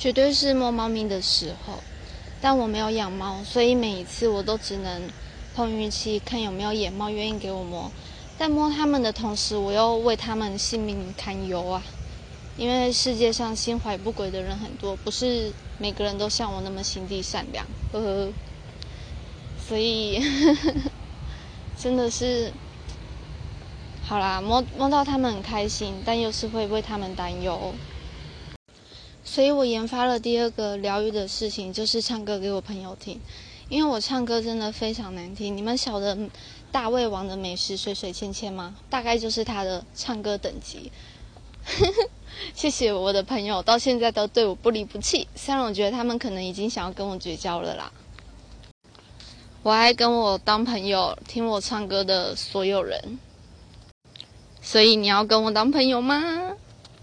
绝对是摸猫咪的时候。但我没有养猫，所以每一次我都只能碰运气，看有没有野猫愿意给我摸。但摸它们的同时，我又为它们性命堪忧啊！因为世界上心怀不轨的人很多，不是每个人都像我那么心地善良，呵呵。所以 真的是，好啦，摸摸到它们很开心，但又是会为它们担忧。所以我研发了第二个疗愈的事情，就是唱歌给我朋友听。因为我唱歌真的非常难听。你们晓得大胃王的美食水水芊芊吗？大概就是他的唱歌等级。谢谢我的朋友，到现在都对我不离不弃。虽然我觉得他们可能已经想要跟我绝交了啦。我还跟我当朋友听我唱歌的所有人。所以你要跟我当朋友吗？